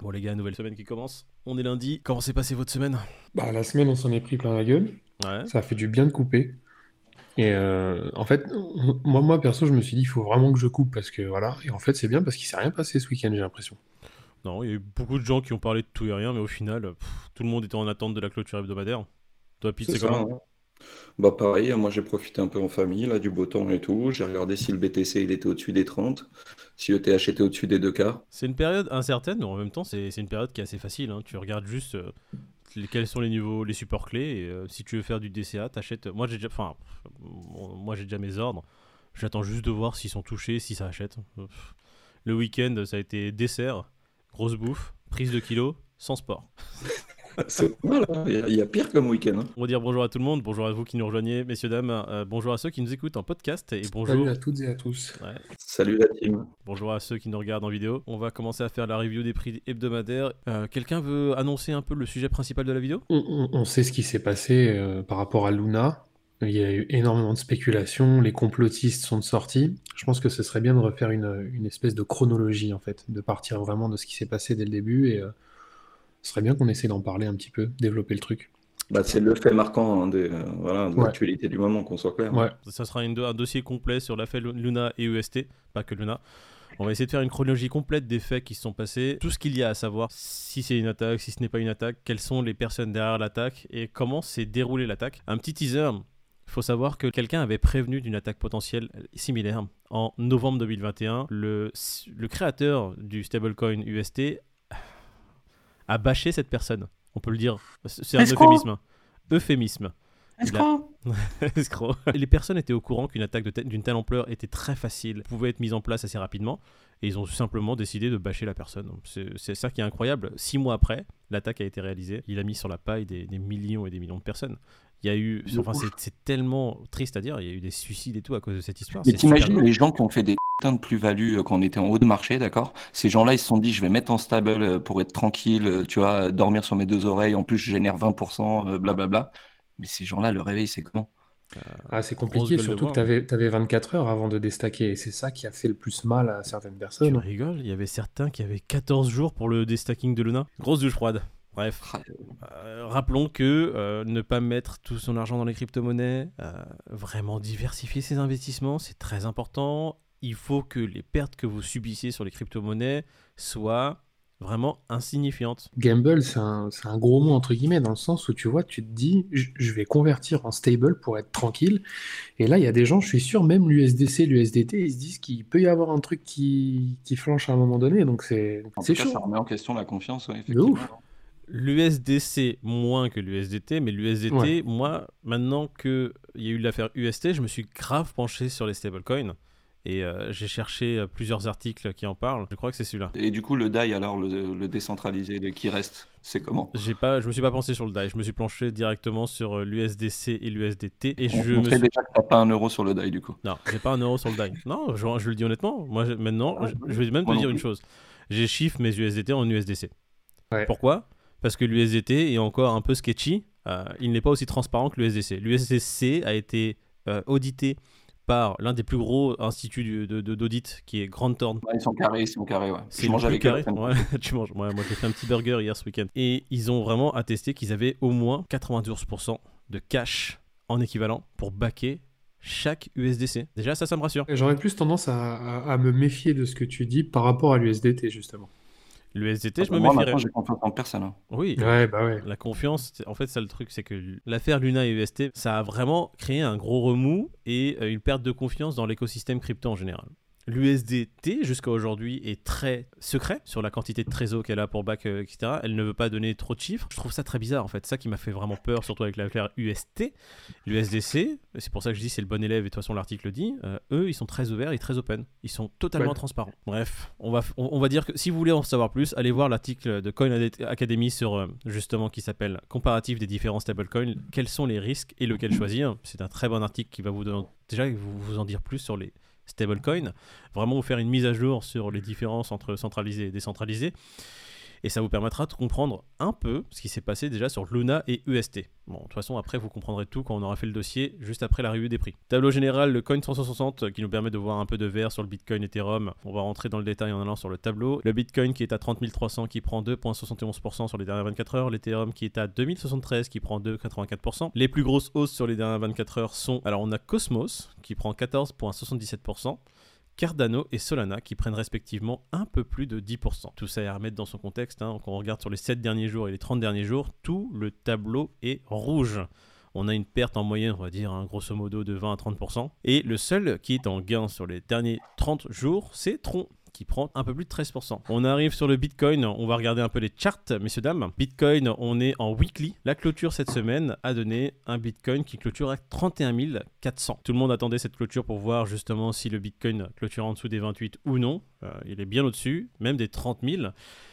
Bon les gars, nouvelle semaine qui commence. On est lundi. Comment s'est passée votre semaine? Bah, la semaine, on s'en est pris plein la gueule. Ouais. Ça a fait du bien de couper. Et euh, en fait, moi, moi, perso, je me suis dit, il faut vraiment que je coupe parce que voilà. Et en fait, c'est bien parce qu'il s'est rien passé ce week-end, j'ai l'impression. Non, il y a eu beaucoup de gens qui ont parlé de tout et rien, mais au final, pff, tout le monde était en attente de la clôture hebdomadaire. Toi, Pete, C'est comment? hein. Bah pareil, moi j'ai profité un peu en famille, là, du beau temps et tout. J'ai regardé si le BTC il était au-dessus des 30, si le TH était au-dessus des 2K. C'est une période incertaine, mais en même temps, c'est c'est une période qui est assez facile. hein. Tu regardes juste euh, quels sont les niveaux, les supports clés, et euh, si tu veux faire du DCA, t'achètes. Moi, j'ai déjà, enfin, bon, moi j'ai déjà mes ordres. J'attends juste de voir s'ils sont touchés, si ça achète. Euh, pff. Le week-end, ça a été dessert, grosse bouffe, prise de kilos, sans sport. C'est pas mal, hein. Il y, a- il y a pire comme week-end. hein. On va dire bonjour à tout le monde, bonjour à vous qui nous rejoignez, messieurs, dames, euh, bonjour à ceux qui nous écoutent en podcast, et bonjour, Salut à toutes et à tous. ouais, Salut la team. bonjour à ceux qui nous regardent en vidéo. On va commencer à faire la review des prix hebdomadaires. Euh, Quelqu'un veut annoncer un peu le sujet principal de la vidéo? On, on- on sait ce qui s'est passé euh, par rapport à Luna. Il y a eu énormément de spéculations, les complotistes sont sortis. Je pense que ce serait bien de refaire une, une espèce de chronologie, en fait, de partir vraiment de ce qui s'est passé dès le début. Et euh, ce serait bien qu'on essaie d'en parler un petit peu, développer le truc. Bah, c'est le fait marquant hein, euh, voilà, de Ouais. l'actualité du moment, qu'on soit clair. Ouais, Ça sera une- un dossier complet sur l'affaire Luna et EST, pas que Luna. On va essayer de faire une chronologie complète des faits qui se sont passés, tout ce qu'il y a à savoir, si c'est une attaque, si ce n'est pas une attaque, quelles sont les personnes derrière l'attaque et comment s'est déroulée l'attaque. Un petit teaser, il faut savoir que quelqu'un avait prévenu d'une attaque potentielle similaire en novembre 2021. Le, le créateur du stablecoin UST a bâché cette personne. On peut le dire, c'est un euphémisme. Euphémisme. Escroc Escroc. Les personnes étaient au courant qu'une attaque d'une telle ampleur était très facile, pouvait être mise en place assez rapidement, et ils ont simplement décidé de bâcher la personne. C'est c'est ça qui est incroyable. Six mois après, l'attaque a été réalisée. Il a mis sur la paille des, des millions et des millions de personnes. Il y a eu, De enfin, c'est- c'est tellement triste à dire. Il y a eu des suicides et tout à cause de cette histoire. Mais t'imagines les gens qui ont fait des putains de plus-value euh, quand on était en haut de marché, d'accord? Ces gens-là, ils se sont dit, je vais mettre en stable euh, pour être tranquille, euh, tu vois, dormir sur mes deux oreilles, en plus je génère 20%, euh, blablabla. Mais ces gens-là, le réveil, c'est comment? Ah, c'est compliqué, surtout que tu avais, 24 heures avant de déstacker. Et c'est ça qui a fait le plus mal à certaines Tu personnes. rigoles, il y avait certains qui avaient 14 jours pour le destacking de Luna? Grosse douche froide. Bref. Euh, rappelons que euh, ne pas mettre tout son argent dans les crypto-monnaies, euh, vraiment diversifier ses investissements, c'est très important. Il faut que les pertes que vous subissez sur les crypto-monnaies soient vraiment insignifiantes. Gamble, c'est un, gros mot entre guillemets, dans le sens où tu vois, tu te dis, je vais convertir en stable pour être tranquille. Et là, il y a des gens, je suis sûr, même l'USDC, l'USDT, ils se disent qu'il peut y avoir un truc qui, qui flanche à un moment donné. Donc c'est chaud. ça remet en question la confiance, ouais, De effectivement. ouf. L'USDC moins que l'USDT, mais l'USDT, Ouais. moi, maintenant qu'il y a eu l'affaire UST, je me suis grave penché sur les stablecoins. Et euh, j'ai cherché euh, plusieurs articles qui en parlent. Je crois que c'est celui-là. Et du coup, le DAI, alors, le, le décentralisé, le qui reste, c'est comment? J'ai pas, je me suis pas pensé sur le DAI, je me suis penché directement sur euh, l'USDC et l'USDT et On, je on me sait suis... déjà que t'as pas un euro sur le DAI, du coup. Non, j'ai pas un euro sur le DAI. Non, je, je le dis honnêtement. Moi, maintenant, Ah, je, vais même te dire une chose. J'ai chiffre mes USDT en USDC. Ouais. Pourquoi? Parce que l'USDT est encore un peu sketchy. euh, il n'est pas aussi transparent que l'USDC. L'USDC a été euh, audité par l'un des plus gros instituts du- de- de- d'audit qui est Grant Thorne. Ouais, ils sont carrés, ils sont carrés, ouais. C'est mange avec eux carré. Ouais, tu manges. Ouais, moi, j'ai fait un petit burger hier ce week-end. Et ils ont vraiment attesté qu'ils avaient au moins 92% de cash en équivalent pour backer chaque USDC. Déjà, ça, ça me rassure. J'aurais plus tendance à, à- à me méfier de ce que tu dis par rapport à l'USDT, justement. L'USDT, je me Moi, méfierais. maintenant, j'ai confiance en personne. hein. Oui. Ouais, bah ouais. La confiance, c'est- en fait, ça le truc, c'est que l'affaire Luna et UST, ça a vraiment créé un gros remous et euh, une perte de confiance dans l'écosystème crypto en général. L'USDT, jusqu'à aujourd'hui, est très secret sur la quantité de trésor qu'elle a pour back, euh, etc. Elle ne veut pas donner trop de chiffres. Je trouve ça très bizarre, en fait. Ça qui m'a fait vraiment peur, surtout avec l'affaire UST. L'USDC, c'est pour ça que je dis c'est le bon élève, et de toute façon, l'article le dit. euh, eux, ils sont très ouverts et très open. Ils sont totalement Ouais. transparents. Bref, on va, on, on va dire que si vous voulez en savoir plus, allez voir l'article de Coin Academy sur euh, justement qui s'appelle Comparatif des différents stablecoins. Quels sont les risques et lequel choisir? C'est un très bon article qui va vous donner, déjà vous, vous en dire plus sur les stablecoins. Vraiment vous faire une mise à jour sur les différences entre centralisé et décentralisé. Et ça vous permettra de comprendre un peu ce qui s'est passé déjà sur Luna et UST. Bon, de toute façon, après, vous comprendrez tout quand on aura fait le dossier, juste après la revue des prix. Tableau général, le coin 360 qui nous permet de voir un peu de vert sur le Bitcoin Ethereum. On va rentrer dans le détail en allant sur le tableau. Le Bitcoin qui est à 30 300 qui prend 2,71% sur les dernières 24 heures. L'Ethereum qui est à 2073 qui prend 2,84%. Les plus grosses hausses sur les dernières 24 heures sont, alors on a Cosmos qui prend 14,77%. Cardano et Solana qui prennent respectivement un peu plus de 10%. Tout ça est à remettre dans son contexte. Hein. Quand on regarde sur les 7 derniers jours et les 30 derniers jours, tout le tableau est rouge. On a une perte en moyenne, on va dire, hein, grosso modo, de 20 à 30%. Et le seul qui est en gain sur les derniers 30 jours, c'est Tron qui prend un peu plus de 13%. On arrive sur le Bitcoin, on va regarder un peu les charts, messieurs, dames. Bitcoin, on est en weekly. La clôture cette semaine a donné un Bitcoin qui clôture à 31 400. Tout le monde attendait cette clôture pour voir justement si le Bitcoin clôture en dessous des 28 ou non. Euh, il est bien au-dessus, même des 30 000,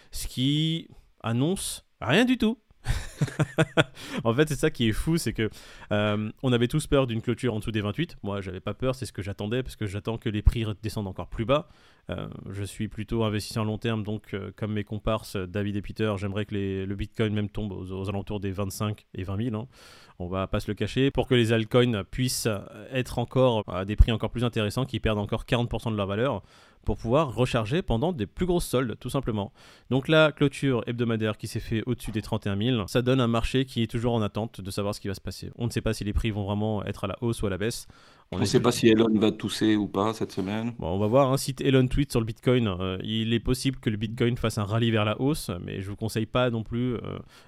ce qui annonce rien du tout. en fait, c'est ça qui est fou, c'est que euh, on avait tous peur d'une clôture en dessous des 28. Moi, j'avais pas peur, c'est ce que j'attendais parce que j'attends que les prix descendent encore plus bas. Euh, je suis plutôt investisseur long terme, donc euh, comme mes comparses David et Peter, j'aimerais que le Bitcoin même tombe aux, alentours des 25 et 20 000. Hein. On va pas se le cacher pour que les altcoins puissent être encore à des prix encore plus intéressants, qui perdent encore 40% de leur valeur pour pouvoir recharger pendant des plus grosses soldes, tout simplement. Donc la clôture hebdomadaire qui s'est fait au-dessus des 31 000, ça donne un marché qui est toujours en attente de savoir ce qui va se passer. On ne sait pas si les prix vont vraiment être à la hausse ou à la baisse. On ne sait pas si Elon va tousser ou pas cette semaine. Bon, on va voir. Hein, si Elon tweet sur le Bitcoin, euh, il est possible que le Bitcoin fasse un rallye vers la hausse, mais je vous conseille pas non plus euh,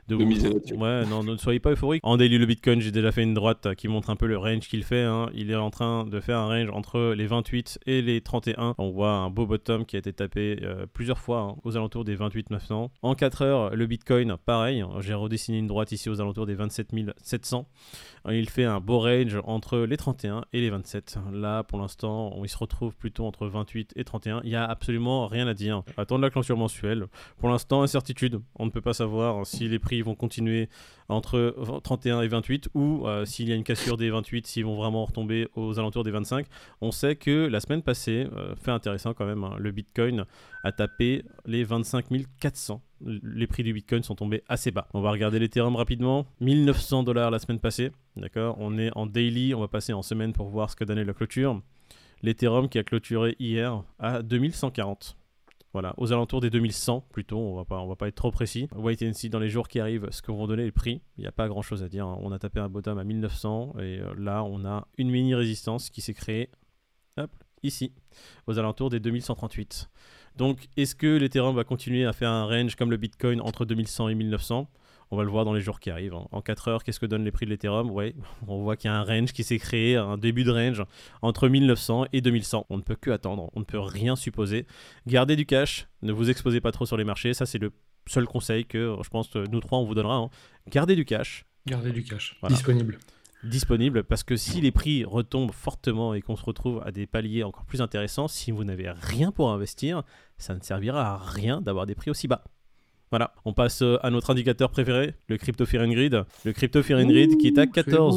de, vous... miser Ouais, non, ne soyez pas euphorique. En daily, le Bitcoin, j'ai déjà fait une droite qui montre un peu le range qu'il fait. Hein. Il est en train de faire un range entre les 28 et les 31. On voit un beau bottom qui a été tapé euh, plusieurs fois hein, aux alentours des 28 900. En 4 heures, le Bitcoin, pareil. J'ai redessiné une droite ici aux alentours des 27 700. Il fait un beau range entre les 31 et les 27. Là, pour l'instant, on se retrouve plutôt entre 28 et 31. Il n'y a absolument rien à dire. Attendre la clôture mensuelle. Pour l'instant, incertitude. On ne peut pas savoir si les prix vont continuer entre 31 et 28 ou euh, s'il y a une cassure des 28, s'ils vont vraiment retomber aux alentours des 25. On sait que la semaine passée, euh, fait intéressant quand même, hein, le Bitcoin a tapé les 25 400 les prix du Bitcoin sont tombés assez bas. On va regarder l'Ethereum rapidement. 1900 dollars la semaine passée. D'accord? On est en daily, on va passer en semaine pour voir ce que donnait la clôture. L'Ethereum qui a clôturé hier à 2140. Voilà, aux alentours des 2100 plutôt, on va pas, on va pas être trop précis. Wait and see dans les jours qui arrivent ce que vont donner les prix. Il n'y a pas grand chose à dire. Hein. On a tapé un bottom à 1900 et euh, là on a une mini résistance qui s'est créée hop, ici, aux alentours des 2138. Donc, est-ce que l'Ethereum va continuer à faire un range comme le Bitcoin entre 2100 et 1900 On va le voir dans les jours qui arrivent. En 4 heures, qu'est-ce que donnent les prix de l'Ethereum? Ouais, on voit qu'il y a un range qui s'est créé, un début de range entre 1900 et 2100. On ne peut que attendre, on ne peut rien supposer. Gardez du cash, ne vous exposez pas trop sur les marchés. Ça, c'est le seul conseil que je pense nous trois on vous donnera. Hein. Gardez du cash. Gardez du cash. Disponible disponible parce que si les prix retombent fortement et qu'on se retrouve à des paliers encore plus intéressants, si vous n'avez rien pour investir, ça ne servira à rien d'avoir des prix aussi bas. Voilà, on passe euh, à notre indicateur préféré, le Crypto Fear Grid. Le Crypto Fear Grid qui est à 14.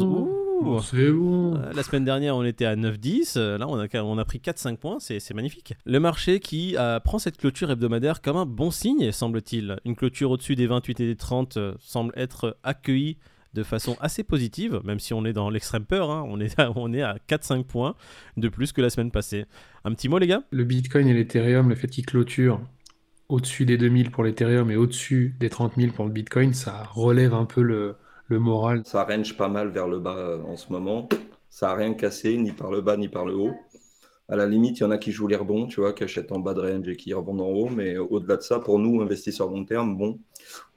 C'est bon. Euh, la semaine dernière, on était à 9-10. Euh, là, on a, on a pris 4-5 points. C'est magnifique. Le marché qui prend cette clôture hebdomadaire comme un bon signe, semble-t-il. Une clôture au-dessus des 28 et des 30 semble être accueillie de façon assez positive, même si on est dans l'extrême peur. Hein. on est à, on est à 4-5 points de plus que la semaine passée. Un petit mot, les gars? Le Bitcoin et l'Ethereum, le fait qu'ils clôturent au-dessus des 2000 pour l'Ethereum et au-dessus des 30 000 pour le Bitcoin, ça relève un peu le, moral. Ça range pas mal vers le bas euh, en ce moment. Ça n'a rien cassé, ni par le bas, ni par le haut. À la limite, il y en a qui jouent les rebonds, tu vois, qui achètent en bas de range et qui rebondent en haut. Mais au-delà de ça, pour nous, investisseurs long terme, bon,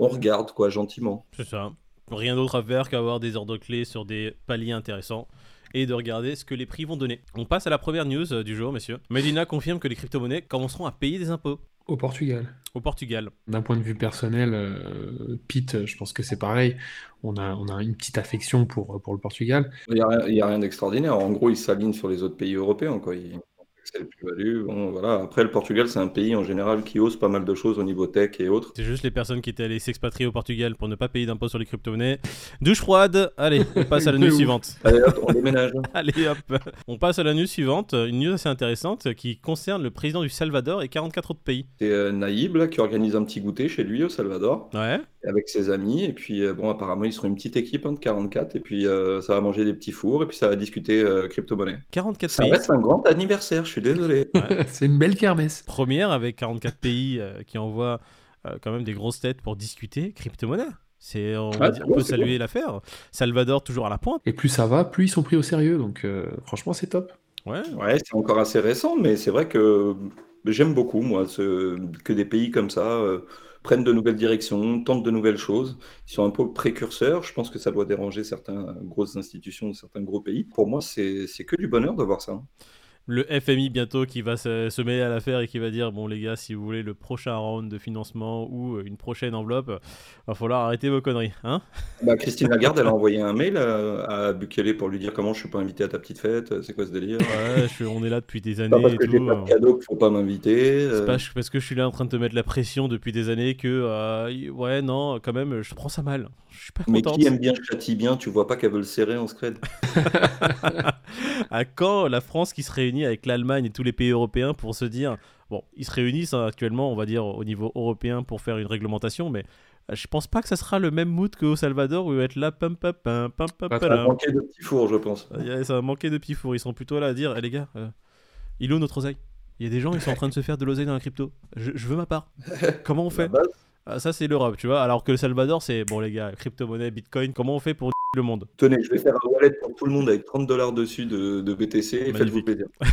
on regarde quoi gentiment. C'est ça rien d'autre à faire qu'avoir des ordres clés sur des paliers intéressants et de regarder ce que les prix vont donner. On passe à la première news euh, du jour, messieurs. Medina confirme que les crypto-monnaies commenceront à payer des impôts. Au Portugal. Au Portugal. D'un point de vue personnel, euh, Pete, je pense que c'est pareil. On a, on a une petite affection pour, pour le Portugal. Il n'y a, rien d'extraordinaire. En gros, il s'aligne sur les autres pays européens. Quoi. Le plus-value. Bon, voilà. Après, le Portugal, c'est un pays en général qui ose pas mal de choses au niveau tech et autres. C'est juste les personnes qui étaient allées s'expatrier au Portugal pour ne pas payer d'impôts sur les crypto-monnaies. Douche froide. Allez, on passe à la news suivante. Allez, hop, on déménage. Allez hop. On passe à la news suivante. Une news assez intéressante qui concerne le président du Salvador et 44 autres pays. C'est euh, Naïb là, qui organise un petit goûter chez lui au Salvador Ouais. Avec ses amis. Et puis, euh, bon, apparemment, ils seront une petite équipe hein, de 44. Et puis, euh, ça va manger des petits fours. Et puis, ça va discuter euh, crypto-monnaie. 44 Ça pays. reste un grand anniversaire, je suis désolé. c'est une belle kermesse. Première avec 44 pays euh, qui envoient euh, quand même des grosses têtes pour discuter crypto-monnaie. C'est, on, bon, peut saluer l'affaire. Salvador toujours à la pointe. Et plus ça va, plus ils sont pris au sérieux. Donc euh, franchement, c'est top. Ouais. Ouais, c'est encore assez récent, mais c'est vrai que j'aime beaucoup, moi, ce- que des pays comme ça euh, prennent de nouvelles directions, tentent de nouvelles choses. Ils sont un peu précurseurs. Je pense que ça doit déranger certaines grosses institutions, certains gros pays. Pour moi, c'est c'est que du bonheur de voir ça. Le FMI bientôt qui va se, se mêler à l'affaire et qui va dire bon les gars si vous voulez le prochain round de financement ou euh, une prochaine enveloppe, euh, va falloir arrêter vos conneries, hein? Bah, Christine Lagarde, elle a envoyé un mail à, à Bukele pour lui dire comment je suis pas invité à ta petite fête, c'est quoi ce délire? Ouais, je- on est là depuis des Pas années parce et que tout. pas euh, de cadeau qu'il faut pas m'inviter. C'est euh. pas parce que je suis là en train de te mettre la pression depuis des années que euh, ouais non quand même je prends ça mal. Je suis pas Mais contente. qui aime bien châtie bien, tu vois pas qu'elle veut le serrer en scred? à quand la France qui se réunit avec l'Allemagne et tous les pays européens pour se dire bon ils se réunissent hein, actuellement on va dire au niveau européen pour faire une réglementation mais euh, je pense pas que ça sera le même mood qu'au Salvador où ils vont être là pam pam pam pam pam Ça va manquer de petits fours, je pense. Il a- Ça va manquer de petits fours. Ils sont plutôt là à dire Eh, les gars euh, il est où notre oseille? Il y a des gens ils sont en train de se faire de l'oseille dans la crypto. Je, je veux ma part. Comment on fait? Ah, ça c'est l'Europe tu vois. Alors que le Salvador c'est bon les gars crypto-monnaie bitcoin comment on fait pour le monde Tenez, je vais faire un wallet pour tout le monde avec 30 dollars dessus de, de BTC et Magnifique. faites-vous plaisir.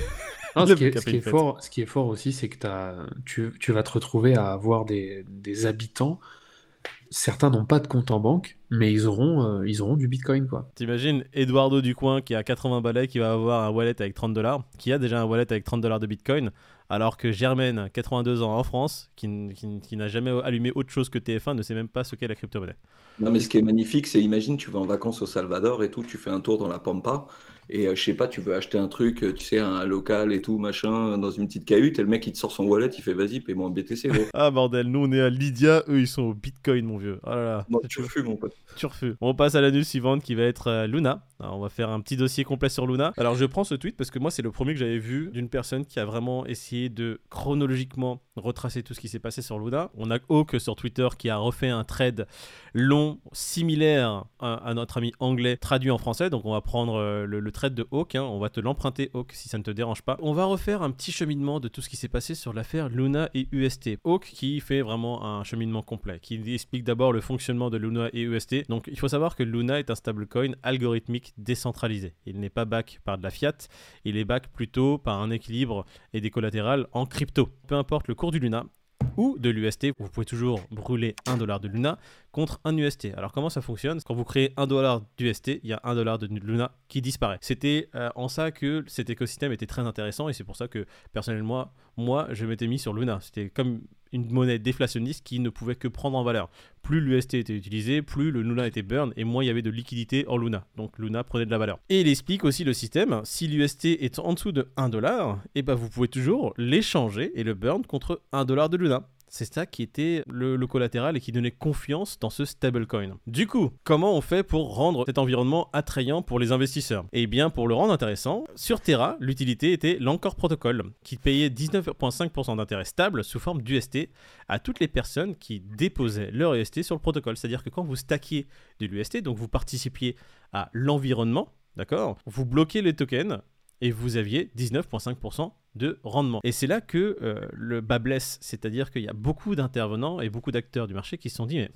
Non, ce, qui est, ce qui fort, ce qui est fort aussi, c'est que t'as- tu, tu vas te retrouver à avoir des, des habitants. Certains n'ont pas de compte en banque, mais ils auront, euh, ils auront du bitcoin, quoi. T'imagines Eduardo du coin qui a 80 balais qui va avoir un wallet avec 30 dollars, qui a déjà un wallet avec 30 dollars de bitcoin, alors que Germaine, 82 ans en France, qui, qui n'a jamais allumé autre chose que TF1, ne sait même pas ce qu'est la crypto-monnaie. Non, mais ce qui est magnifique, c'est imagine, tu vas en vacances au Salvador et tout, tu fais un tour dans la Pampa et euh, je sais pas, tu veux acheter un truc, euh, tu sais, un local et tout, machin, dans une petite cahute et le mec il te sort son wallet, il fait vas-y, paie-moi en BTC, gros. Ah bordel, nous on est à Lydia, eux ils sont au bitcoin mon vieux. Oh là là, c'est tu refuses, mon pote. turfu. On passe à la news suivante qui va être euh, Luna. Alors, on va faire un petit dossier complet sur Luna. Alors je prends ce tweet parce que moi c'est le premier que j'avais vu d'une personne qui a vraiment essayé de chronologiquement retracer tout ce qui s'est passé sur Luna. On a Hawk sur Twitter qui a refait un trade long, similaire à, à notre ami anglais, traduit en français. Donc on va prendre euh, le, le de Hawk, hein. on va te l'emprunter Hawk si ça ne te dérange pas. On va refaire un petit cheminement de tout ce qui s'est passé sur l'affaire Luna et UST. Hawk qui fait vraiment un cheminement complet, qui explique d'abord le fonctionnement de Luna et UST. Donc il faut savoir que Luna est un stablecoin algorithmique décentralisé. Il n'est pas back par de la fiat, il est back plutôt par un équilibre et des collatérales en crypto. Peu importe le cours du Luna, ou de l'UST, vous pouvez toujours brûler 1 dollar de Luna contre un UST. Alors comment ça fonctionne? Quand vous créez 1 dollar d'UST, il y a 1 dollar de Luna qui disparaît. C'était euh, en ça que cet écosystème était très intéressant et c'est pour ça que personnellement, moi, je m'étais mis sur Luna. C'était comme une monnaie déflationniste qui ne pouvait que prendre en valeur. Plus l'UST était utilisé, plus le Luna était burn et moins il y avait de liquidité en Luna. Donc Luna prenait de la valeur. Et il explique aussi le système, si l'UST est en dessous de 1 dollar, et ben vous pouvez toujours l'échanger et le burn contre 1 dollar de Luna. C'est ça qui était le, collatéral et qui donnait confiance dans ce stablecoin. Du coup, comment on fait pour rendre cet environnement attrayant pour les investisseurs? Eh bien, pour le rendre intéressant, sur Terra, l'utilité était l'Anchor Protocol, qui payait 19,5% d'intérêt stable sous forme d'UST à toutes les personnes qui déposaient leur UST sur le protocole. C'est-à-dire que quand vous stackiez de l'UST, donc vous participiez à l'environnement, d'accord? Vous bloquez les tokens et vous aviez 19,5% de rendement. Et c'est là que euh, le bas blesse, c'est-à-dire qu'il y a beaucoup d'intervenants et beaucoup d'acteurs du marché qui se sont dit, mais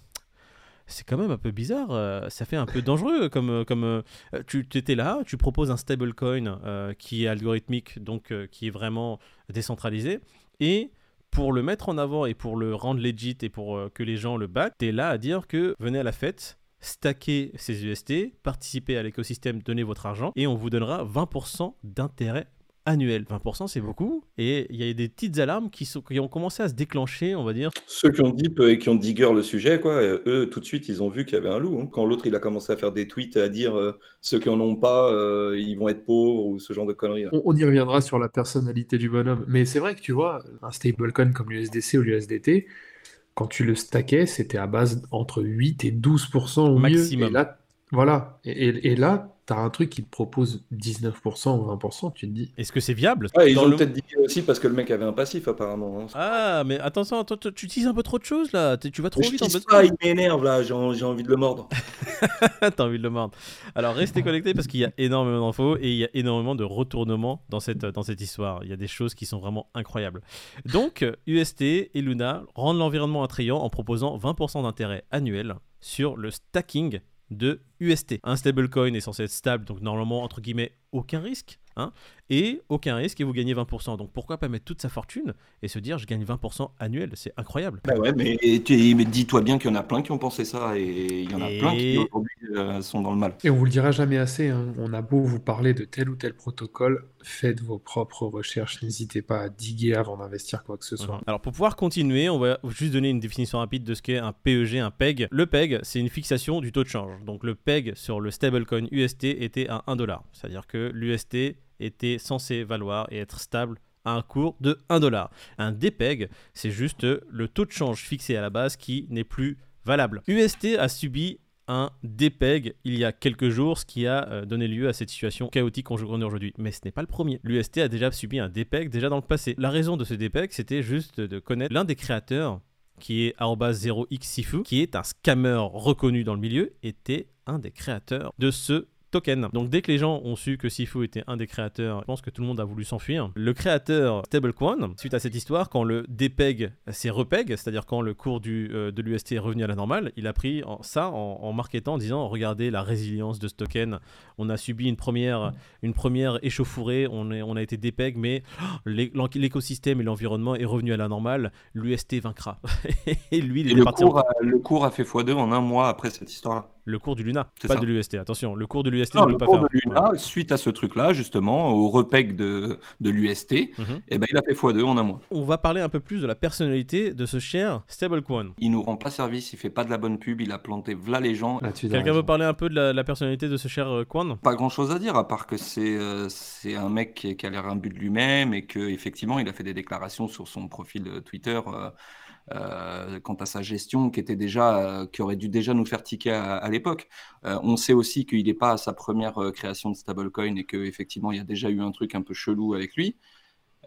c'est quand même un peu bizarre, euh, ça fait un peu dangereux comme, euh, comme tu étais là, tu proposes un stablecoin qui est algorithmique, donc qui est vraiment décentralisé, et pour le mettre en avant et pour le rendre legit et pour que les gens le back, tu es là à dire que venez à la fête, stacker ces UST, participez à l'écosystème, donnez votre argent, et on vous donnera 20% d'intérêt annuel. 20% c'est beaucoup. Et il y a des petites alarmes qui, sont, qui ont commencé à se déclencher, on va dire. Ceux qui ont deep et qui ont digger le sujet, quoi, euh, eux, tout de suite, ils ont vu qu'il y avait un loup. hein. Quand l'autre, il a commencé à faire des tweets, à dire euh, ceux qui en ont pas, euh, ils vont être pauvres ou ce genre de conneries. On, on y reviendra sur la personnalité du bonhomme. Mais c'est vrai que tu vois, un stablecoin comme l'USDC ou l'USDT, quand tu le stackais, c'était à base entre 8 et 12% au mieux. Maximum. Et là, voilà. Et, et- et là, t'as un truc qui te propose 19% ou 20%, tu te dis. Est-ce que c'est viable? Ouais, ils ont le- peut-être dit aussi parce que le mec avait un passif, apparemment. hein. Ah, mais attention, attends, tu tu utilises un peu trop de choses là. Tu vas trop Mais je vite en ça, il m'énerve là, j'ai en- j'ai envie de le mordre. T'as envie de le mordre. Alors restez connectés parce qu'il y a énormément d'infos et il y a énormément de retournements dans cette, dans cette histoire. Il y a des choses qui sont vraiment incroyables. Donc, UST et Luna rendent l'environnement attrayant en proposant 20% d'intérêt annuel sur le stacking de UST. Un stablecoin est censé être stable, donc normalement, entre guillemets, aucun risque. Hein, et aucun risque et vous gagnez 20%. Donc pourquoi pas mettre toute sa fortune et se dire je gagne 20% annuel C'est incroyable. Bah ouais, mais Et tu- mais dis-toi bien qu'il y en a plein qui ont pensé ça et il y en a Et- plein qui aujourd'hui euh, sont dans le mal. Et on vous le dira jamais assez, hein, on a beau vous parler de tel ou tel protocole, faites vos propres recherches, n'hésitez pas à diguer avant d'investir quoi que ce soit. Mhm. Alors pour pouvoir continuer, on va juste donner une définition rapide de ce qu'est un PEG, un PEG. Le PEG, c'est une fixation du taux de change. Donc le PEG sur le stablecoin UST était à 1 dollar. C'est-à-dire que l'UST était censé valoir et être stable à un cours de 1 dollar. Un DPEG, c'est juste le taux de change fixé à la base qui n'est plus valable. UST a subi un DPEG il y a quelques jours, ce qui a euh, donné lieu à cette situation chaotique qu'on connaît aujourd'hui. Mais ce n'est pas le premier. L'UST a déjà subi un DPEG déjà dans le passé. La raison de ce DPEG, c'était juste de connaître l'un des créateurs qui est 0xsifu, qui est un scammer reconnu dans le milieu, était un des créateurs de ce token. Donc dès que les gens ont su que Sifu était un des créateurs, je pense que tout le monde a voulu s'enfuir. Le créateur Stablecoin, suite à cette histoire, quand le DPEG s'est repeg, c'est-à-dire quand le cours du, euh, de l'UST est revenu à la normale, il a pris en- ça en, en marketant, en disant regardez la résilience de ce token, on a subi une première, une première échauffourée, on, est, on a été DPEG, mais oh, l'écosystème et l'environnement est revenu à la normale, l'UST vaincra. et lui, il Et est le parti en cours, a, le cours a fait x2 en un mois après cette histoire-là. Le cours du Luna, pas ça. de l'UST. Attention, le cours de l'UST Non, ne le peut pas cours faire. de Luna, suite à ce truc-là, justement, au repeg de, de l'UST, Mhm. eh ben, il a fait x2 en un mois. On va parler un peu plus de la personnalité de ce cher stablecoin. Il nous rend pas service, il fait pas de la bonne pub, il a planté v'là les gens. Là-dessus, t'as Quelqu'un raison. veut parler un peu de la, la personnalité de ce cher euh, coin Pas grand chose à dire, à part que c'est euh, c'est un mec qui, qui a l'air imbu de lui-même et que effectivement il a fait des déclarations sur son profil euh, Twitter euh, euh, quant à sa gestion qui était déjà euh, qui aurait dû déjà nous faire tiquer à, à l'époque. Euh, on sait aussi qu'il n'est pas à sa première euh, création de stablecoin et que effectivement il y a déjà eu un truc un peu chelou avec lui.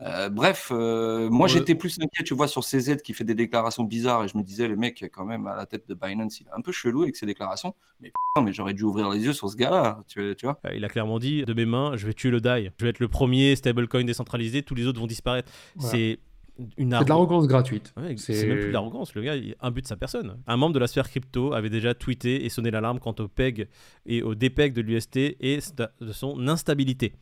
Euh, bref, euh, moi Ouais. j'étais plus inquiet, tu vois, sur CZ qui fait des déclarations bizarres et je me disais, le mec, quand même, à la tête de Binance, il est un peu chelou avec ses déclarations. Mais putain, mais j'aurais dû ouvrir les yeux sur ce gars-là, tu, tu vois. Il a clairement dit de mes mains, je vais tuer le DAI. Je vais être le premier stablecoin décentralisé, tous les autres vont disparaître. C'est une C'est de arrogance. l'arrogance gratuite. Ouais, C'est- même plus de l'arrogance, le gars il imbue de sa personne. Un membre de la sphère crypto avait déjà tweeté et sonné l'alarme quant au PEG et au DPEG de l'UST et de son instabilité.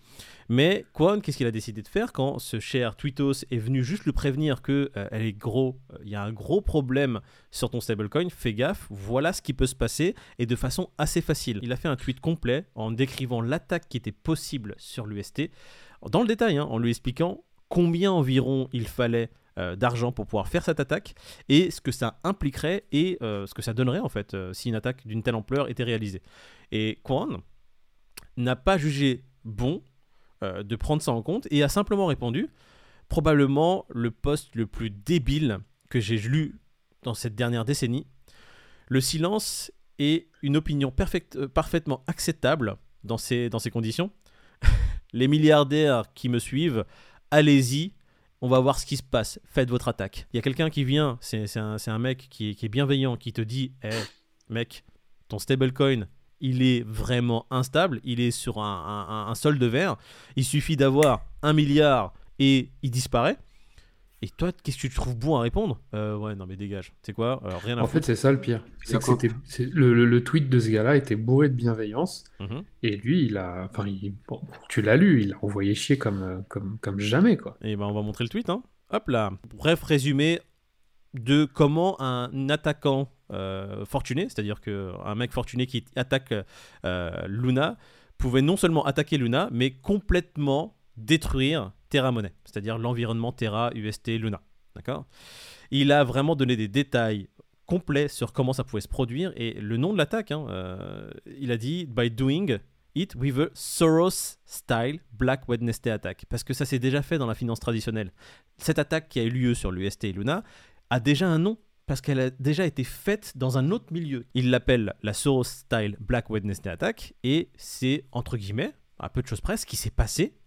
Mais Kwon, qu'est-ce qu'il a décidé de faire quand ce cher Tweetos est venu juste le prévenir que euh, elle est gros, euh, il y a un gros problème sur ton stablecoin, fais gaffe, voilà ce qui peut se passer et de façon assez facile. Il a fait un tweet complet en décrivant l'attaque qui était possible sur l'UST dans le détail, hein, en lui expliquant combien environ il fallait euh, d'argent pour pouvoir faire cette attaque et ce que ça impliquerait et euh, ce que ça donnerait en fait euh, si une attaque d'une telle ampleur était réalisée. Et Kwon n'a pas jugé bon de prendre ça en compte et a simplement répondu probablement le poste le plus débile que j'ai lu dans cette dernière décennie. Le silence est une opinion parfaitement acceptable dans ces conditions. Les milliardaires qui me suivent, allez-y, on va voir ce qui se passe, faites votre attaque. Il y a quelqu'un qui vient, c'est un, mec qui est, bienveillant, qui te dit, Eh, mec, ton stablecoin, il est vraiment instable, il est sur un- un solde vert, il suffit d'avoir un milliard et il disparaît. Et toi, qu'est-ce que tu trouves bon à répondre? Euh, Ouais, non mais dégage. C'est quoi? Euh, Rien à En fait, c'est ça le pire. C'est que D'accord. c'était, c'est- le, le- le tweet de ce gars-là était bourré de bienveillance. Mhm. Et lui, il a. Enfin, il- bon, tu l'as lu, il a envoyé chier comme, euh, comme, comme jamais, quoi. Et ben on va montrer le tweet. Hein. Hop là. Bref résumé de comment un attaquant euh, fortuné, c'est-à-dire que un mec fortuné qui attaque euh, Luna, pouvait non seulement attaquer Luna, mais complètement détruire Terra Monnaie, c'est-à-dire l'environnement Terra, UST, Luna. D'accord? Il a vraiment donné des détails complets sur comment ça pouvait se produire et le nom de l'attaque, hein, euh, il a dit by doing it with a Soros style Black Wednesday attack parce que ça s'est déjà fait dans la finance traditionnelle. Cette attaque qui a eu lieu sur l'UST et Luna a déjà un nom parce qu'elle a déjà été faite dans un autre milieu. Il l'appelle la Soros style Black Wednesday attack et c'est entre guillemets à peu de choses près ce qui s'est passé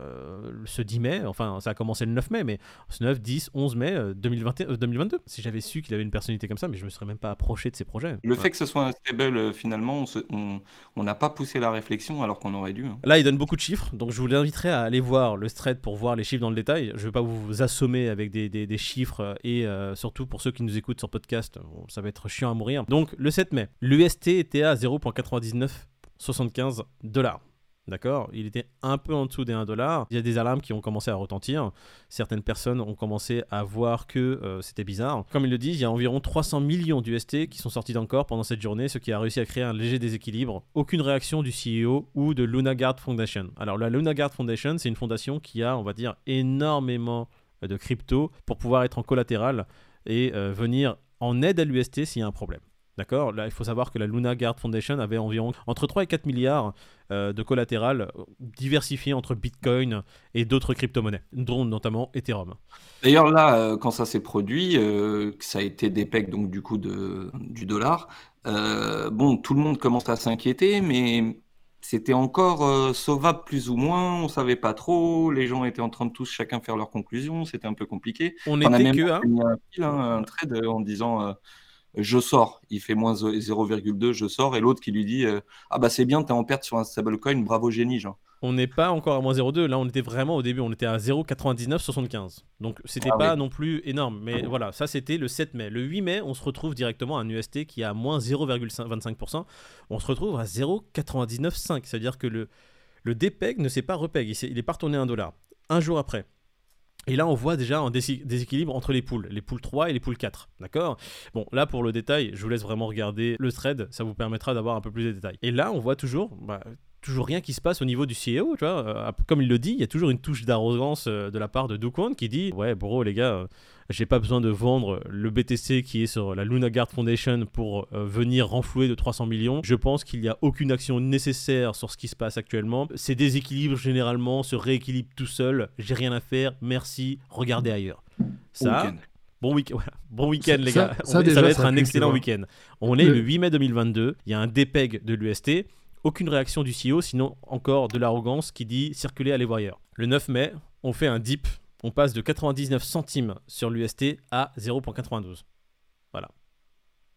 euh, ce 10 mai, enfin ça a commencé le 9 mai, mais ce 9, 10, 11 mai 2021, 2022. Si j'avais su qu'il avait une personnalité comme ça, mais je me serais même pas approché de ses projets. Le fait que ce soit un stable, euh, finalement, on n'a pas poussé la réflexion alors qu'on aurait dû. hein. Là, il donne beaucoup de chiffres, donc je vous inviterai à aller voir le thread pour voir les chiffres dans le détail. Je ne vais pas vous assommer avec des, des- des chiffres et euh, surtout pour ceux qui nous écoutent sur podcast, ça va être chiant à mourir. Donc, le 7 mai, l'UST était à 0.9975 dollars. D'accord? Il était un peu en dessous des 1 dollar. Il y a des alarmes qui ont commencé à retentir. Certaines personnes ont commencé à voir que euh, c'était bizarre. Comme ils le disent, il y a environ 300 millions d'UST qui sont sortis d'encore pendant cette journée, ce qui a réussi à créer un léger déséquilibre. Aucune réaction du CEO ou de Luna Guard Foundation. Alors la Luna Guard Foundation, c'est une fondation qui a, on va dire, énormément de crypto pour pouvoir être en collatéral et euh, venir en aide à l'UST s'il y a un problème. D'accord? Là, il faut savoir que la Luna Guard Foundation avait environ entre 3 et 4 milliards euh, de collatéral euh, diversifié entre Bitcoin et d'autres crypto-monnaies, dont notamment Ethereum. D'ailleurs, là, euh, quand ça s'est produit, euh, que ça a été des pecs donc du coup de, du dollar, bon, tout le monde commence à s'inquiéter, mais c'était encore sauvable plus ou moins, on savait pas trop, les gens étaient en train de tous chacun faire leurs conclusions, c'était un peu compliqué. On On a était même que à mis un, fil, hein, un trade en disant je sors, il fait moins 0,2, je sors, et l'autre qui lui dit euh, ah bah c'est bien, t'es en perte sur un stablecoin, bravo génie, genre. On n'est pas encore à moins 0,2. Là, on était vraiment au début, on était à 0,9975. Donc, c'était Ah pas oui. non plus énorme. Mais voilà, ça, c'était le 7 mai. Le 8 mai, on se retrouve directement à un UST qui est à moins 0,25%. On se retrouve à 0,995. C'est-à-dire que le, le DPEG ne s'est pas repeg. Il, s'est- il est pas retourné à 1 dollar. Un jour après. Et là, on voit déjà un déséquilibre entre les poules, les poules 3 et les poules 4. D'accord? Bon, là, pour le détail, je vous laisse vraiment regarder le thread, ça vous permettra d'avoir un peu plus de détails. Et là, on voit toujours, bah, toujours rien qui se passe au niveau du CEO, tu vois. Euh, comme il le dit, il y a toujours une touche d'arrogance euh, de la part de Dukwon qui dit Ouais, bro, les gars, euh, j'ai pas besoin de vendre le BTC qui est sur la Luna Guard Foundation pour euh, venir renflouer de 300 millions. Je pense qu'il n'y a aucune action nécessaire sur ce qui se passe actuellement. Ces déséquilibres, généralement, se rééquilibrent tout seuls. J'ai rien à faire, merci, regardez ailleurs. Ça, week-end. Bon, week voilà. bon week-end, les ça- gars. ça, On va être ça un excellent vois. week-end. On est Le- le 8 mai 2022. Il y a un DPEG de l'UST. Aucune réaction du CEO, sinon encore de l'arrogance qui dit circuler, allez voir ailleurs. Le 9 mai, on fait un dip. On passe de 99 centimes sur l'UST à 0.92. Voilà.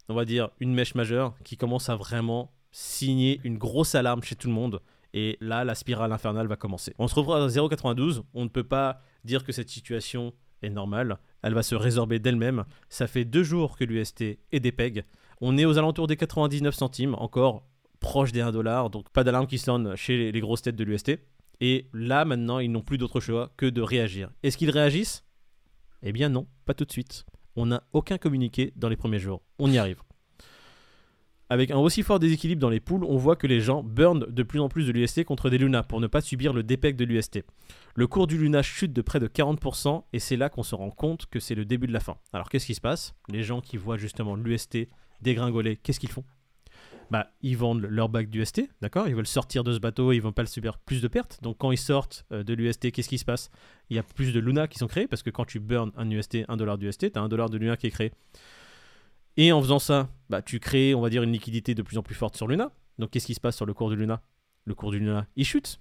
On va dire une mèche majeure qui commence à vraiment signer une grosse alarme chez tout le monde. Et là, la spirale infernale va commencer. On se retrouvera à 0,92. On ne peut pas dire que cette situation est normale. Elle va se résorber d'elle-même. Ça fait deux jours que l'UST est dépeg. On est aux alentours des 99 centimes, encore proche des 1 dollar. Donc pas d'alarme qui sonne chez les- grosses têtes de l'UST. Et là, maintenant, ils n'ont plus d'autre choix que de réagir. Est-ce qu'ils réagissent? Eh bien non, pas tout de suite. On n'a aucun communiqué dans les premiers jours. On y arrive. Avec un aussi fort déséquilibre dans les poules, on voit que les gens burnent de plus en plus de l'UST contre des Luna pour ne pas subir le dépeg de l'UST. Le cours du Luna chute de près de 40% et c'est là qu'on se rend compte que c'est le début de la fin. Alors qu'est-ce qui se passe? Les gens qui voient justement l'UST dégringoler, qu'est-ce qu'ils font? Bah, ils vendent leur bac d'UST, d'accord Ils veulent sortir de ce bateau, ils vont pas le subir plus de pertes. Donc quand ils sortent euh, de l'UST, qu'est-ce qui se passe? Il y a plus de Luna qui sont créés parce que quand tu burns un UST, un dollar d'UST, tu as un dollar de Luna qui est créé. Et en faisant ça, bah, tu crées, on va dire, une liquidité de plus en plus forte sur Luna. Donc qu'est-ce qui se passe sur le cours du Luna? Le cours du Luna, il chute.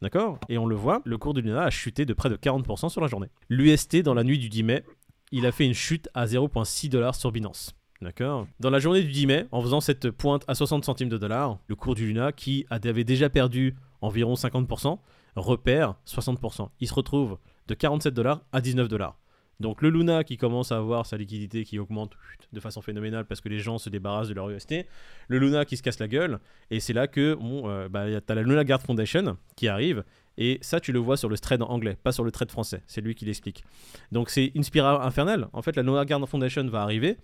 D'accord? Et on le voit, le cours du Luna a chuté de près de 40% sur la journée. L'UST, dans la nuit du 10 mai, il a fait une chute à 0,6 dollars sur Binance. D'accord Dans la journée du 10 mai, en faisant cette pointe à 60 centimes de dollars, le cours du Luna, qui avait déjà perdu environ 50%, repère 60%. Il se retrouve de 47 dollars à 19 dollars. Donc le Luna qui commence à avoir sa liquidité qui augmente de façon phénoménale parce que les gens se débarrassent de leur UST, le Luna qui se casse la gueule, et c'est là que bon, euh, bah, t'as la Luna Guard Foundation qui arrive, et ça tu le vois sur le thread en anglais, pas sur le thread français, c'est lui qui l'explique. Donc c'est une spirale infernale, en fait la Luna Guard Foundation va arriver,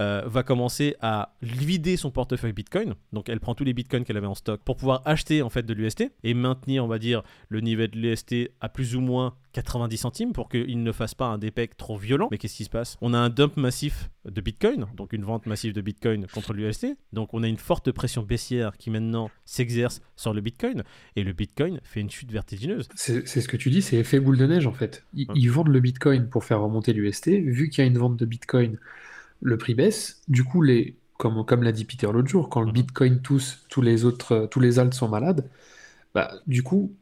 euh, va commencer à vider son portefeuille Bitcoin. Donc elle prend tous les Bitcoins qu'elle avait en stock pour pouvoir acheter en fait de l'UST et maintenir, on va dire, le niveau de l'UST à plus ou moins 90 centimes pour qu'il ne fasse pas un dépec trop violent. Mais qu'est-ce qui se passe? On a un dump massif de Bitcoin, donc une vente massive de Bitcoin contre l'UST. Donc on a une forte pression baissière qui maintenant s'exerce sur le Bitcoin et le Bitcoin fait une chute vertigineuse. C'est ce que tu dis, c'est effet boule de neige en fait. Ils, Ouais. ils vendent le Bitcoin pour faire remonter l'UST. Vu qu'il y a une vente de Bitcoin, le prix baisse. Du coup, les, comme, comme l'a dit Peter l'autre jour, quand le Mhm. Bitcoin tousse, tous les autres, euh, tous les alts sont malades. Bah, du coup,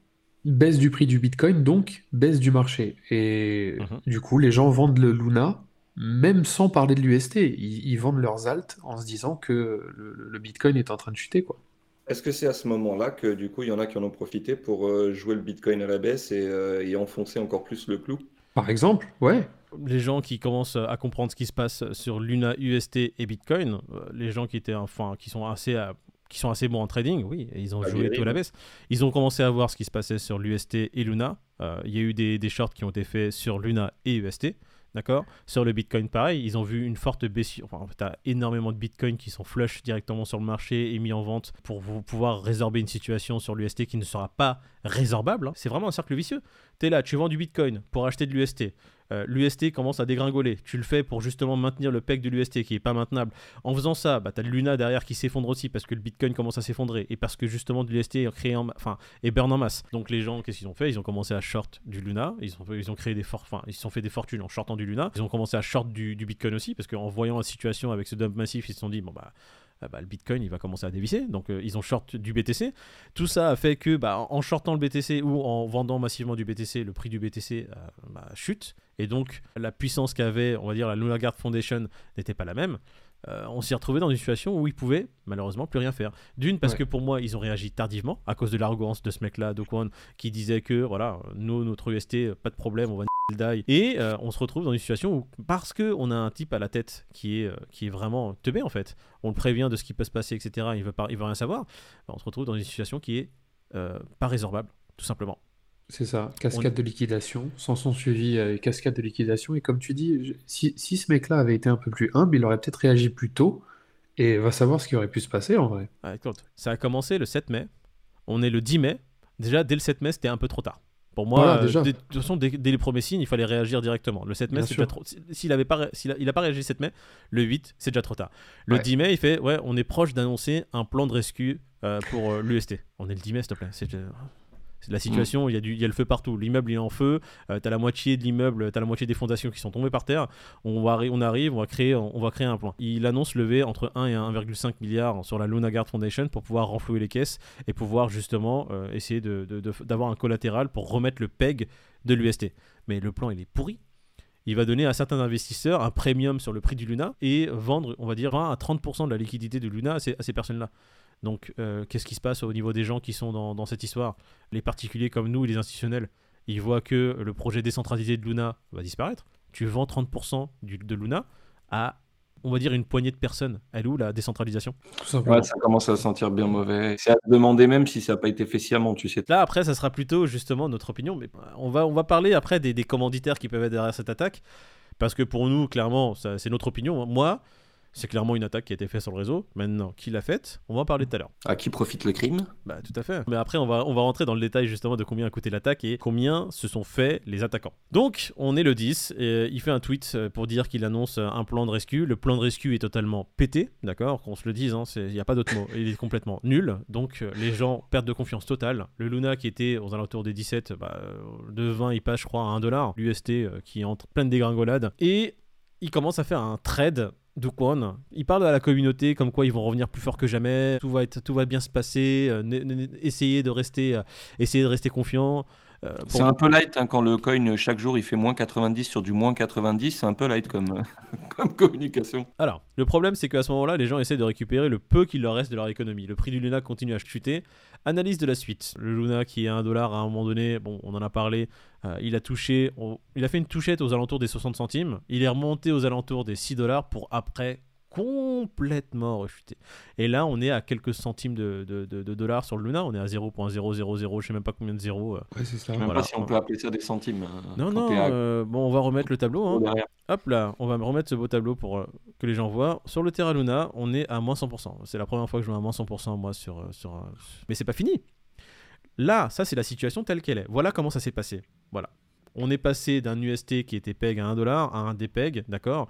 baisse du prix du Bitcoin, donc baisse du marché. Et Mhm. du coup, les gens vendent le Luna, même sans parler de l'UST. Ils, ils vendent leurs alts en se disant que le, le Bitcoin est en train de chuter, quoi. Est-ce que c'est à ce moment-là que du coup il y en a qui en ont profité pour euh, jouer le Bitcoin à la baisse et, euh, et enfoncer encore plus le clou? Par exemple, ouais. Les gens qui commencent à comprendre ce qui se passe sur Luna, UST et Bitcoin, euh, les gens qui étaient enfin qui sont assez euh, qui sont assez bons en trading, oui, et ils ont Ah, joué tout à la baisse. Ils ont commencé à voir ce qui se passait sur l'UST et Luna. Euh, Il y a eu des, des shorts qui ont été faits sur Luna et UST. D'accord? Sur le Bitcoin, pareil, ils ont vu une forte baisse. Enfin, en fait, t'as énormément de Bitcoin qui sont flush directement sur le marché et mis en vente pour vous pouvoir résorber une situation sur l'UST qui ne sera pas résorbable. hein. C'est vraiment un cercle vicieux. Tu es là, tu vends du Bitcoin pour acheter de l'UST. Euh, L'UST commence à dégringoler. Tu le fais pour justement maintenir le peg de l'UST qui est pas maintenable. En faisant ça, bah, tu as le Luna derrière qui s'effondre aussi parce que le Bitcoin commence à s'effondrer et parce que justement de l'UST est créé en enfin est burn en masse. Donc les gens, qu'est-ce qu'ils ont fait? Ils ont commencé à short du Luna. Ils ont, ils ont créé des enfin ils sont fait des fortunes en shortant du Luna. Ils ont commencé à short du, du Bitcoin aussi parce qu'en voyant la situation avec ce dump massif, ils se sont dit bon bah ah bah, le Bitcoin il va commencer à dévisser. Donc euh, ils ont short du BTC. Tout ça a fait que bah, en shortant le BTC ou en vendant massivement du BTC, le prix du BTC euh, bah, chute. Et donc la puissance qu'avait, on va dire, la Lunar Guard Foundation n'était pas la même. Euh, on s'est retrouvé dans une situation où ils pouvaient malheureusement plus rien faire. D'une parce Ouais. que pour moi ils ont réagi tardivement à cause de l'arrogance de ce mec-là, de Kwon, qui disait que voilà, nous notre UST, pas de problème, on va die. Et euh, on se retrouve dans une situation où parce que on a un type à la tête qui est euh, qui est vraiment teubé en fait, on le prévient de ce qui peut se passer, etc. Il veut pas, il veut rien savoir. bah, on se retrouve dans une situation qui est euh, pas résorbable, tout simplement. C'est ça, cascade de liquidation, sans son suivi, cascade de liquidation. Et comme tu dis, je- si, si ce mec-là avait été un peu plus humble, il aurait peut-être réagi plus tôt et va savoir ce qui aurait pu se passer en vrai. Écoute, ça a commencé le 7 mai. On est le 10 mai. Déjà, dès le 7 mai, c'était un peu trop tard. Pour moi, Voilà, euh, dès- de toute façon, dès, dès les premiers signes, il fallait réagir directement. Le 7 mai, c'est déjà trop. si- S'il avait pas, il a pas réagi le 7 mai, le 8, c'est déjà trop tard. Le Ouais. 10 mai, il fait Ouais, on est proche d'annoncer un plan de rescue euh, pour euh, l'UST. On est le 10 mai, s'il te plaît. C'est c'est la situation, il y, y a le feu partout. L'immeuble est en feu, euh, t'as la moitié de l'immeuble, t'as la moitié des fondations qui sont tombées par terre. On, va, on arrive, on va, créer, on va créer un plan. Il annonce lever entre 1 et 1,5 milliard sur la Luna Guard Foundation pour pouvoir renflouer les caisses et pouvoir justement euh, essayer de- de- de- d'avoir un collatéral pour remettre le PEG de l'UST. Mais le plan, il est pourri. Il va donner à certains investisseurs un premium sur le prix du Luna et vendre, on va dire, 20 à 30% de la liquidité de Luna à ces personnes-là. Donc, euh, qu'est-ce qui se passe au niveau des gens qui sont dans, dans cette histoire? Les particuliers comme nous et les institutionnels, ils voient que le projet décentralisé de Luna va disparaître. Tu vends 30% du, de Luna à, on va dire, une poignée de personnes. Elle est où la décentralisation? Tout. Ouais, ça commence à sentir bien mauvais. C'est à se demander même si ça n'a pas été fait sciemment, tu sais. Là, après, ça sera plutôt justement notre opinion. Mais on va, on va parler après des, des commanditaires qui peuvent être derrière cette attaque. Parce que pour nous, clairement, ça- c'est notre opinion. Moi, c'est clairement une attaque qui a été faite sur le réseau. Maintenant, qui l'a faite? On va en parler tout à l'heure. À qui profite le crime? Bah, tout à fait. Mais après, on va, on va rentrer dans le détail justement de combien a coûté l'attaque et combien se sont fait les attaquants. Donc, on est le 10 et il fait un tweet euh, pour dire qu'il annonce euh, un plan de rescue. Le plan de rescue est totalement pété, d'accord? Qu'on se le dise, hein, c'est- il n'y a pas d'autre mot. Il est complètement nul. Donc, euh, les gens perdent de confiance totale. Le Luna qui était aux alentours des 17, bah, euh, de 20, il passe, je crois, à 1 dollar. L'UST euh, qui est en pleine dégringolade. Et il commence à faire un trade de Kwon. Il parle à la communauté comme quoi ils vont revenir plus fort que jamais, tout va, bien se passer, euh, essayez, de rester, euh, de rester confiant. Euh, C'est un peu light hein, quand le coin chaque jour il fait moins 90 sur du moins 90, c'est un peu light comme, comme communication. Alors, le problème, c'est qu'à ce moment-là, les gens essaient de récupérer le peu qu'il leur reste de leur économie. Le prix du Luna continue à chuter. Analyse de la suite. Le Luna qui est à 1 dollar à un moment donné, bon, on en a parlé, euh, il a touché, on- il a fait une touchette aux alentours des 60 centimes. Il est remonté aux alentours des 6 dollars pour après complètement rechuter. Et là, on est à quelques centimes de, de- de- de dollars sur le Luna. On est à 0.000, je sais même pas combien de zéros. euh. Ouais, c'est ça. Je sais même Voilà. pas si on peut appeler ça des centimes. euh, Non, non, euh, bon, on va remettre le tableau. hein. Hop là, on va me remettre ce beau tableau pour, euh, que les gens voient. Sur le Terra Luna, on est à moins 100%. C'est la première fois que je vois à moins 100% moi sur. sur Mais c'est pas fini. Là, ça, c'est la situation telle qu'elle est. Voilà comment ça s'est passé. Voilà. On est passé d'un UST qui était PEG à 1$ dollar à un DPEG, d'accord?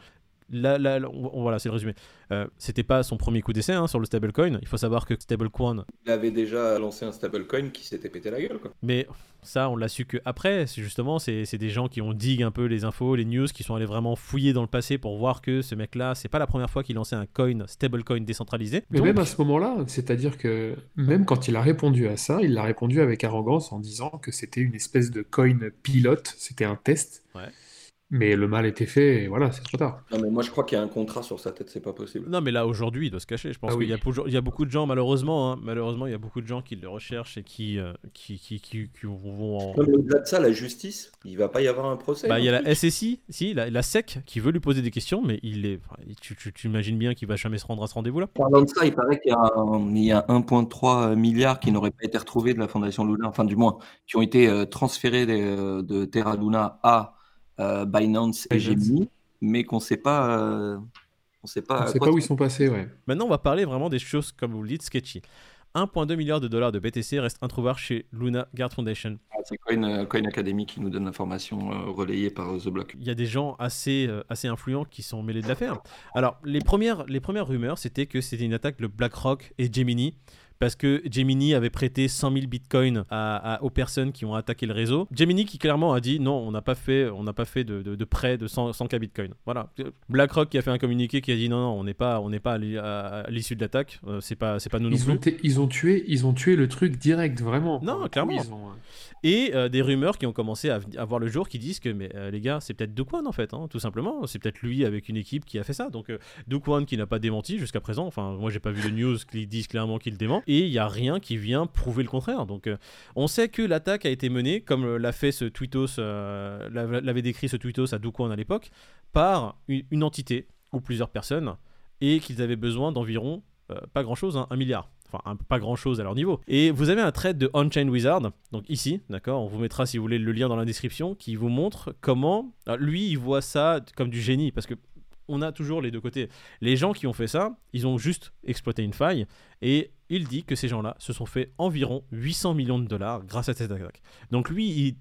Là, là, là, on- on- voilà, c'est le résumé. Euh, C'était pas son premier coup d'essai hein, sur le stablecoin. Il faut savoir que stablecoin, Il avait déjà lancé un stablecoin qui s'était pété la gueule. Quoi. mais ça, on l'a su que après. C'est justement, c'est c'est des gens qui ont dig un peu les infos, les news, qui sont allés vraiment fouiller dans le passé pour voir que ce mec-là, c'est pas la première fois qu'il lançait un coin, stablecoin décentralisé. Mais Donc, même à ce moment-là, c'est-à-dire que même quand il a répondu à ça, il l'a répondu avec arrogance en disant que c'était une espèce de coin pilote, c'était un test. Ouais. Mais le mal était fait, et voilà, c'est trop tard. Non, mais moi, je crois qu'il y a un contrat sur sa tête, c'est pas possible. Non, mais là aujourd'hui, il doit se cacher. Je pense Ah qu'il oui. y, y a beaucoup de gens, malheureusement, hein, malheureusement, il y a beaucoup de gens qui le recherchent et qui, euh, qui, qui, qui, qui vont en. Au-delà de ça, la justice, il va pas y avoir un procès. Bah, il y a la SSI, si, la, la SEC, qui veut lui poser des questions, mais il est. enfin, tu, tu, tu imagines bien qu'il va jamais se rendre à ce rendez-vous-là. Parlant de ça, il paraît qu'il y a, un- il y a 1,3 milliard qui n'auraient pas été retrouvés de la Fondation Luna, enfin du moins, qui ont été euh, transférés des, euh, de Terra Luna à Binance et. Gemini, mais qu'on ne sait pas, euh, on sait pas. On sait quoi pas où ils sont passés, ouais. Maintenant, on va parler vraiment des choses, comme vous le dites, sketchy. 1,2 milliard de dollars de BTC restent introuvables chez Luna Guard Foundation. Ah, C'est Coin, euh, Coin Academy qui nous donne l'information euh, relayée par euh, The Block. Il y a des gens assez, euh, assez influents qui sont mêlés de l'affaire. Alors, les premières, les premières rumeurs, c'était que c'était une attaque de BlackRock et Gemini. Parce que Gemini avait prêté 100 000 bitcoins à- à- aux personnes qui ont attaqué le réseau. Gemini qui clairement a dit non, on n'a pas fait, on n'a pas fait de, de, de prêt de 100, 100K bitcoin. Voilà. BlackRock qui a fait un communiqué qui a dit non, non, on n'est pas, on n'est pas à l'i- à à l'issue de l'attaque. Euh, c'est pas, c'est pas nous Ils ont, t- ils ont tué, ils ont tué le truc direct, vraiment. Non, clairement. ils ont, euh, Et euh, des rumeurs qui ont commencé à, à voir le jour qui disent que, mais euh, les gars, c'est peut-être Duquan en fait, hein, tout simplement. C'est peut-être lui avec une équipe qui a fait ça. Donc, Duquan qui n'a pas démenti jusqu'à présent. Enfin, moi, j'ai pas vu de news qui disent clairement qu'il dément. Et il y a rien qui vient prouver le contraire. Donc, euh, on sait que l'attaque a été menée, comme euh, l'a fait ce tweetos, euh, l'a- l'avait décrit ce tweetos à Duquan à l'époque, par une, entité ou plusieurs personnes et qu'ils avaient besoin d'environ, pas grand chose, un milliard. Enfin, pas grand chose à leur niveau. Et vous avez un trade de On-Chain Wizard, donc ici, d'accord, on vous mettra si vous voulez le lien dans la description, qui vous montre comment. lui, il voit ça comme du génie, parce que on a toujours les deux côtés. Les gens qui ont fait ça, ils ont juste exploité une faille, et il dit que ces gens-là se sont fait environ 800 millions de dollars grâce à cette attaque. Donc lui,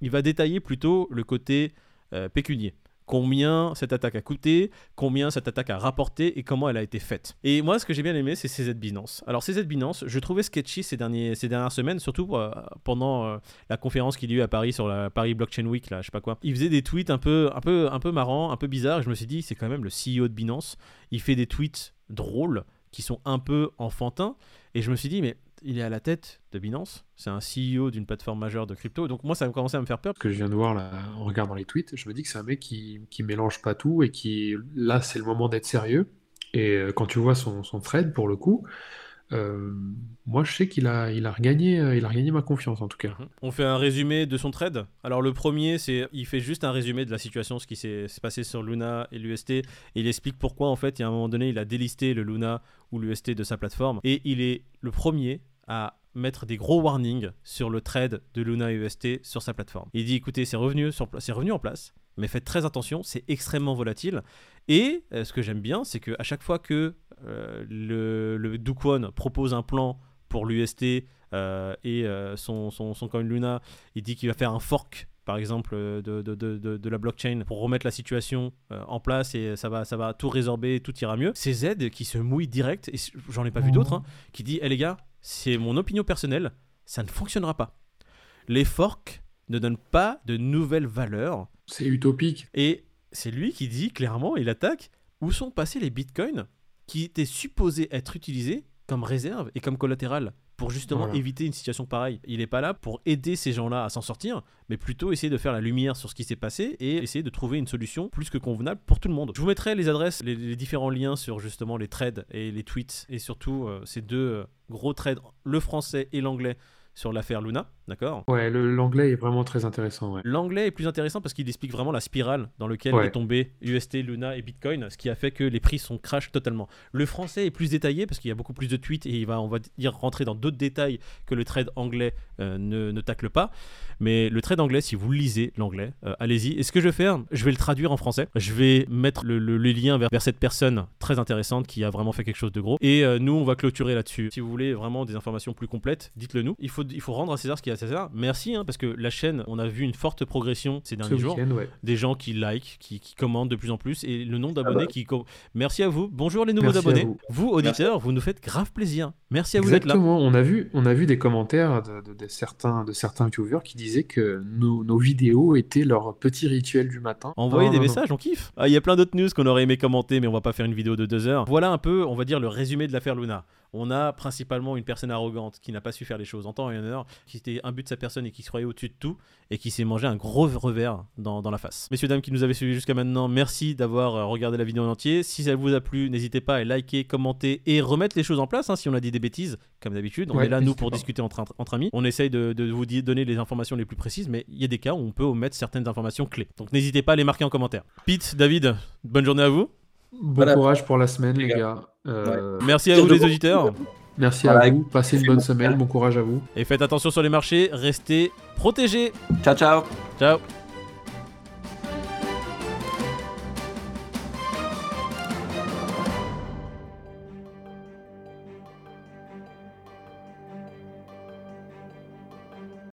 il, va détailler plutôt le côté euh, pécunier. Combien cette attaque a coûté, combien cette attaque a rapporté et comment elle a été faite. Et moi, ce que j'ai bien aimé, c'est CZ Binance. Alors, CZ Binance, je trouvais sketchy ces, derniers, ces dernières semaines, surtout euh, pendant euh, la conférence qu'il y a eu à Paris sur la Paris Blockchain Week, là, je sais pas quoi. Il faisait des tweets un peu, un peu, un peu marrants, un peu bizarres. Et je me suis dit, c'est quand même le CEO de Binance. Il fait des tweets drôles qui sont un peu enfantins. Et je me suis dit, mais il est à la tête de Binance. C'est un CEO d'une plateforme majeure de crypto. Donc moi, ça a commencé à me faire peur. Ce que je viens de voir là, en regardant les tweets, je me dis que c'est un mec qui, qui mélange pas tout et qui, là, c'est le moment d'être sérieux. Et euh, quand tu vois son, son thread, pour le coup, euh, moi, je sais qu'il a, il a regagné, euh, il a regagné ma confiance, en tout cas. On fait un résumé de son trade. Alors le premier, c'est il fait juste un résumé de la situation, ce qui s'est passé sur Luna et l'UST. Il explique pourquoi en fait, il y a un moment donné, il a délisté le Luna ou l'UST de sa plateforme. Et il est le premier à mettre des gros warnings sur le trade de Luna et UST sur sa plateforme. Il dit écoutez, c'est revenu, sur, revenu en place, mais faites très attention, c'est extrêmement volatile. Et euh, ce que j'aime bien, c'est qu'à chaque fois que euh, le, le Dukwon propose un plan pour l'UST euh, et euh, son, son, son coin Luna, il dit qu'il va faire un fork par exemple de, de, de, de- de la blockchain pour remettre la situation en place et ça va, ça va tout résorber, tout ira mieux. C'est Z qui se mouille direct, et j'en ai pas vu d'autres, hein, qui dit Eh les gars, c'est mon opinion personnelle, ça ne fonctionnera pas. Les forks ne donnent pas de nouvelles valeurs C'est utopique. et c'est lui qui dit clairement, il attaque, où sont passés les bitcoins qui étaient supposés être utilisés comme réserve et comme collatéral? Pour justement Voilà. éviter une situation pareille. Il n'est pas là pour aider ces gens-là à s'en sortir, mais plutôt essayer de faire la lumière sur ce qui s'est passé et essayer de trouver une solution plus que convenable pour tout le monde. Je vous mettrai les adresses, les, les différents liens sur justement les trades et les tweets et surtout euh, ces deux euh, gros trades, le français et l'anglais, sur l'affaire Luna. D'accord? Ouais, l'anglais est vraiment très intéressant. Ouais. L'anglais est plus intéressant parce qu'il explique vraiment la spirale dans laquelle Ouais. est tombé UST, Luna et Bitcoin, ce qui a fait que les prix sont crash totalement. Le français est plus détaillé parce qu'il y a beaucoup plus de tweets et il va, on va dire, rentrer dans d'autres détails que le trade anglais euh, ne, ne tacle pas. Mais le trade anglais, si vous lisez l'anglais, euh, allez-y. Et ce que je vais faire, je vais le traduire en français. Je vais mettre le, le- les liens vers, vers cette personne très intéressante qui a vraiment fait quelque chose de gros. Et euh, nous, on va clôturer là-dessus. Si vous voulez vraiment des informations plus complètes, dites-le nous. Il faut, il faut rendre à César ce qui est à César. Merci, hein, parce que la chaîne, on a vu une forte progression ces Ce derniers jours. ouais. Des gens qui like, qui, qui commentent de plus en plus, et le nombre Ah d'abonnés bah. qui. Merci à vous. Bonjour les nouveaux Merci abonnés. vous. Vous, auditeurs, vous nous faites grave plaisir. Merci à vous d'être là. Exactement. On a vu, on a vu des commentaires de, de- de certains, de certains viewers qui disaient que nos, nos vidéos étaient leur petit rituel du matin. Envoyez Non, des non, non. messages, on kiffe. Ah, Il y a plein d'autres news qu'on aurait aimé commenter, mais on va pas faire une vidéo de deux heures. Voilà un peu, on va dire, le résumé de l'affaire Luna. On a principalement une personne arrogante qui n'a pas su faire les choses en temps et en heure, qui était un but de sa personne et qui se croyait au-dessus de tout, et qui s'est mangé un gros revers dans, dans la face. Messieurs, dames qui nous avez suivis jusqu'à maintenant, merci d'avoir euh, regardé la vidéo en entier. Si ça vous a plu, n'hésitez pas à liker, commenter et remettre les choses en place. hein, si on a dit des bêtises, comme d'habitude, on Ouais, est là, nous, pour pas. discuter entre, entre amis. On essaye de, de vous donner les informations les plus précises, mais il y a des cas où on peut omettre certaines informations clés. Donc n'hésitez pas à les marquer en commentaire. Pete, David, bonne journée à vous. Bon Voilà. courage pour la semaine, les gars. Euh, Merci à vous les auditeurs. Merci Voilà, à vous. Passez une bonne bon. semaine. Bon courage à vous. Et faites attention sur les marchés, restez protégés. Ciao, ciao Ciao